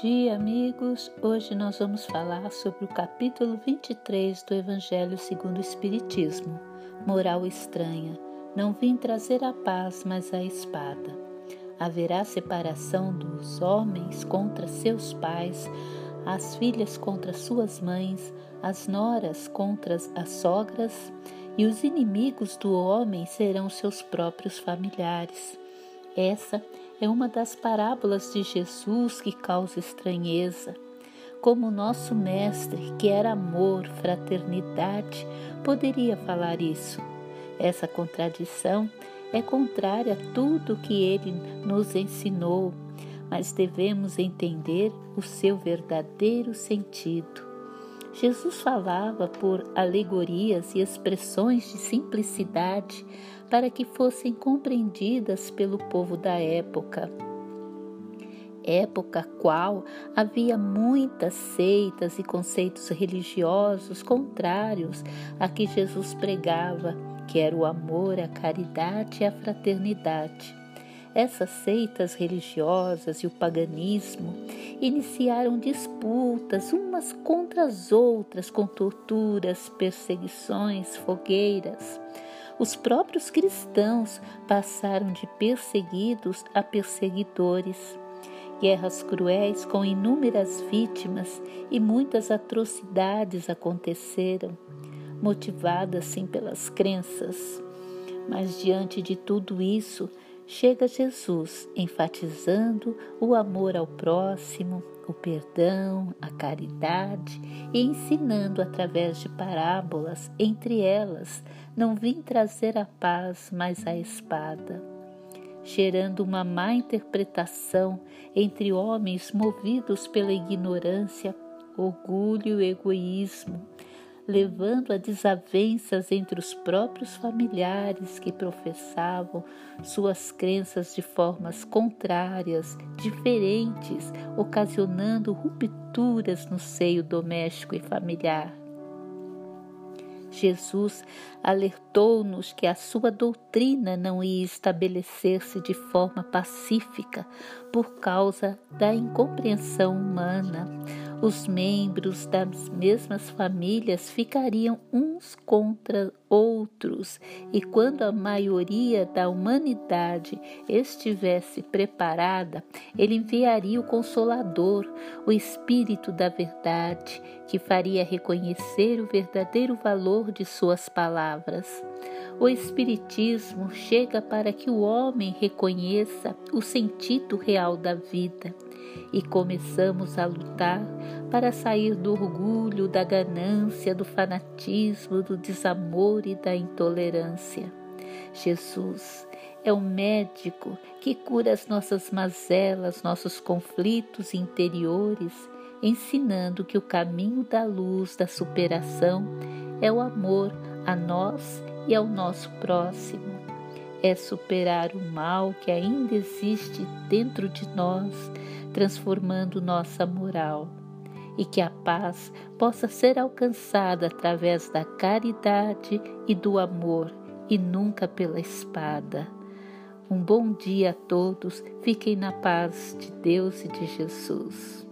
dia, amigos. Hoje nós vamos falar sobre o capítulo 23 do Evangelho segundo o Espiritismo. Moral estranha. Não vim trazer a paz, mas a espada. Haverá separação dos homens contra seus pais, as filhas contra suas mães, as noras contra as sogras, e os inimigos do homem serão seus próprios familiares. Essa é uma das parábolas de Jesus que causa estranheza. Como nosso Mestre, que era amor, fraternidade, poderia falar isso? Essa contradição é contrária a tudo que ele nos ensinou, mas devemos entender o seu verdadeiro sentido. Jesus falava por alegorias e expressões de simplicidade para que fossem compreendidas pelo povo da época. Época qual havia muitas seitas e conceitos religiosos contrários a que Jesus pregava, que era o amor, a caridade e a fraternidade. Essas seitas religiosas e o paganismo iniciaram disputas umas contra as outras, com torturas, perseguições, fogueiras. Os próprios cristãos passaram de perseguidos a perseguidores. Guerras cruéis com inúmeras vítimas e muitas atrocidades aconteceram, motivadas sim pelas crenças. Mas diante de tudo isso, chega Jesus enfatizando o amor ao próximo, o perdão, a caridade e ensinando através de parábolas, entre elas, não vim trazer a paz, mas a espada, gerando uma má interpretação entre homens movidos pela ignorância, orgulho e egoísmo levando a desavenças entre os próprios familiares que professavam suas crenças de formas contrárias, diferentes, ocasionando rupturas no seio doméstico e familiar. Jesus alertou-nos que a sua doutrina não ia estabelecer-se de forma pacífica por causa da incompreensão humana os membros das mesmas famílias ficariam uns contra outros, e quando a maioria da humanidade estivesse preparada, ele enviaria o Consolador, o Espírito da Verdade, que faria reconhecer o verdadeiro valor de suas palavras. O Espiritismo chega para que o homem reconheça o sentido real da vida e começamos a lutar para sair do orgulho, da ganância, do fanatismo, do desamor e da intolerância. Jesus é o médico que cura as nossas mazelas, nossos conflitos interiores, ensinando que o caminho da luz, da superação, é o amor a nós e ao nosso próximo. É superar o mal que ainda existe dentro de nós transformando nossa moral, e que a paz possa ser alcançada através da caridade e do amor e nunca pela espada. Um bom dia a todos, fiquem na paz de Deus e de Jesus.